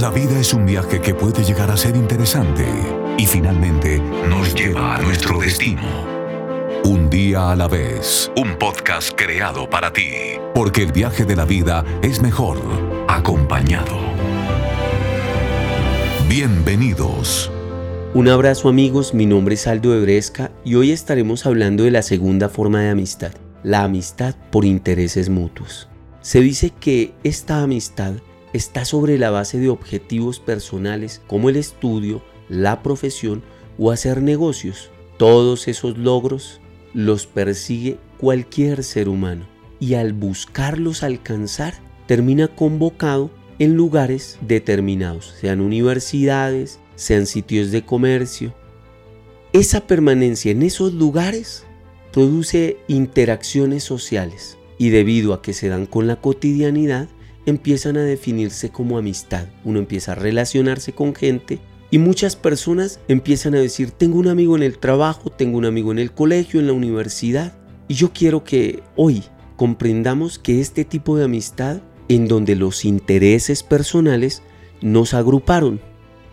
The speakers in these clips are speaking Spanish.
La vida es un viaje que puede llegar a ser interesante y finalmente nos lleva a nuestro destino. Un día a la vez, un podcast creado para ti, porque el viaje de la vida es mejor acompañado. Bienvenidos. Un abrazo amigos, mi nombre es Aldo Ebresca y hoy estaremos hablando de la segunda forma de amistad, la amistad por intereses mutuos. Se dice que esta amistad está sobre la base de objetivos personales como el estudio, la profesión o hacer negocios. Todos esos logros los persigue cualquier ser humano y al buscarlos alcanzar termina convocado en lugares determinados, sean universidades, sean sitios de comercio. Esa permanencia en esos lugares produce interacciones sociales y debido a que se dan con la cotidianidad, empiezan a definirse como amistad. Uno empieza a relacionarse con gente y muchas personas empiezan a decir, tengo un amigo en el trabajo, tengo un amigo en el colegio, en la universidad. Y yo quiero que hoy comprendamos que este tipo de amistad, en donde los intereses personales nos agruparon,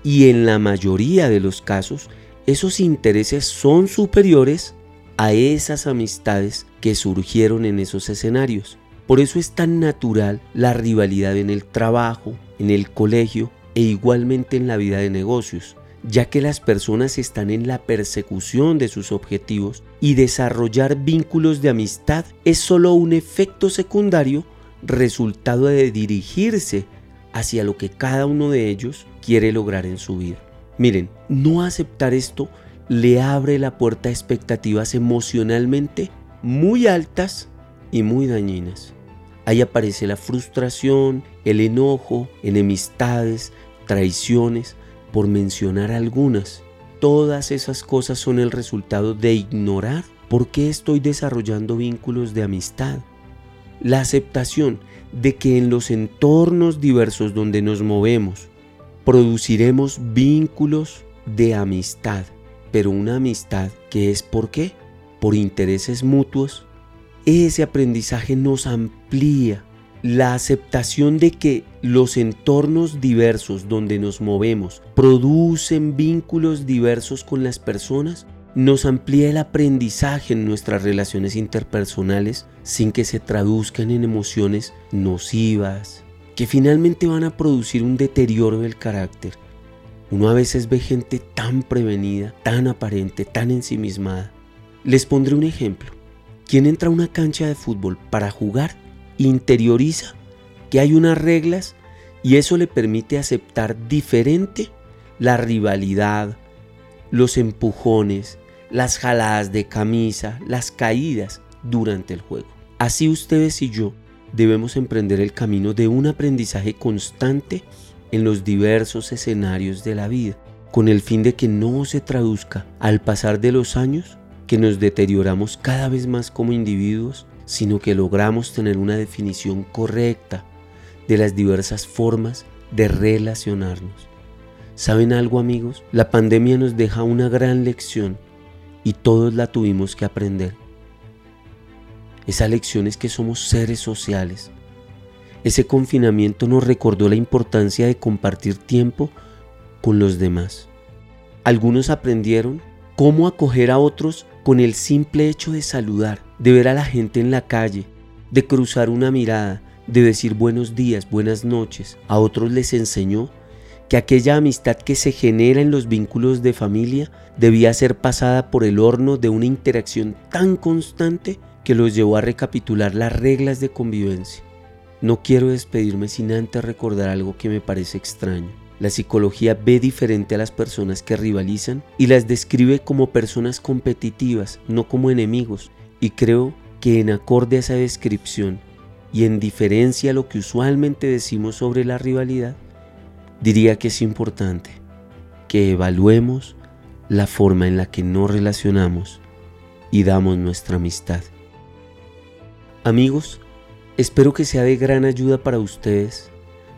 y en la mayoría de los casos, esos intereses son superiores a esas amistades que surgieron en esos escenarios. Por eso es tan natural la rivalidad en el trabajo, en el colegio e igualmente en la vida de negocios, ya que las personas están en la persecución de sus objetivos y desarrollar vínculos de amistad es solo un efecto secundario resultado de dirigirse hacia lo que cada uno de ellos quiere lograr en su vida. Miren, no aceptar esto le abre la puerta a expectativas emocionalmente muy altas y muy dañinas. Ahí aparece la frustración, el enojo, enemistades, traiciones, por mencionar algunas. Todas esas cosas son el resultado de ignorar por qué estoy desarrollando vínculos de amistad. La aceptación de que en los entornos diversos donde nos movemos produciremos vínculos de amistad, pero una amistad que es por qué? Por intereses mutuos ese aprendizaje nos amplía la aceptación de que los entornos diversos donde nos movemos producen vínculos diversos con las personas, nos amplía el aprendizaje en nuestras relaciones interpersonales sin que se traduzcan en emociones nocivas, que finalmente van a producir un deterioro del carácter. Uno a veces ve gente tan prevenida, tan aparente, tan ensimismada. Les pondré un ejemplo. Quien entra a una cancha de fútbol para jugar interioriza que hay unas reglas y eso le permite aceptar diferente la rivalidad, los empujones, las jaladas de camisa, las caídas durante el juego. Así ustedes y yo debemos emprender el camino de un aprendizaje constante en los diversos escenarios de la vida, con el fin de que no se traduzca al pasar de los años que nos deterioramos cada vez más como individuos, sino que logramos tener una definición correcta de las diversas formas de relacionarnos. ¿Saben algo amigos? La pandemia nos deja una gran lección y todos la tuvimos que aprender. Esa lección es que somos seres sociales. Ese confinamiento nos recordó la importancia de compartir tiempo con los demás. Algunos aprendieron cómo acoger a otros con el simple hecho de saludar, de ver a la gente en la calle, de cruzar una mirada, de decir buenos días, buenas noches, a otros les enseñó que aquella amistad que se genera en los vínculos de familia debía ser pasada por el horno de una interacción tan constante que los llevó a recapitular las reglas de convivencia. No quiero despedirme sin antes recordar algo que me parece extraño. La psicología ve diferente a las personas que rivalizan y las describe como personas competitivas, no como enemigos. Y creo que en acorde a esa descripción y en diferencia a lo que usualmente decimos sobre la rivalidad, diría que es importante que evaluemos la forma en la que nos relacionamos y damos nuestra amistad. Amigos, espero que sea de gran ayuda para ustedes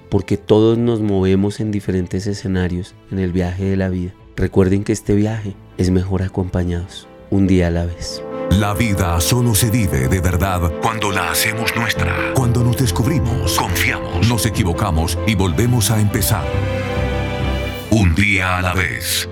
porque todos nos movemos en diferentes escenarios en el viaje de la vida. Recuerden que este viaje es mejor acompañados, un día a la vez. La vida solo se vive de verdad cuando la hacemos nuestra. Cuando nos descubrimos, confiamos, nos equivocamos y volvemos a empezar. Un día a la vez.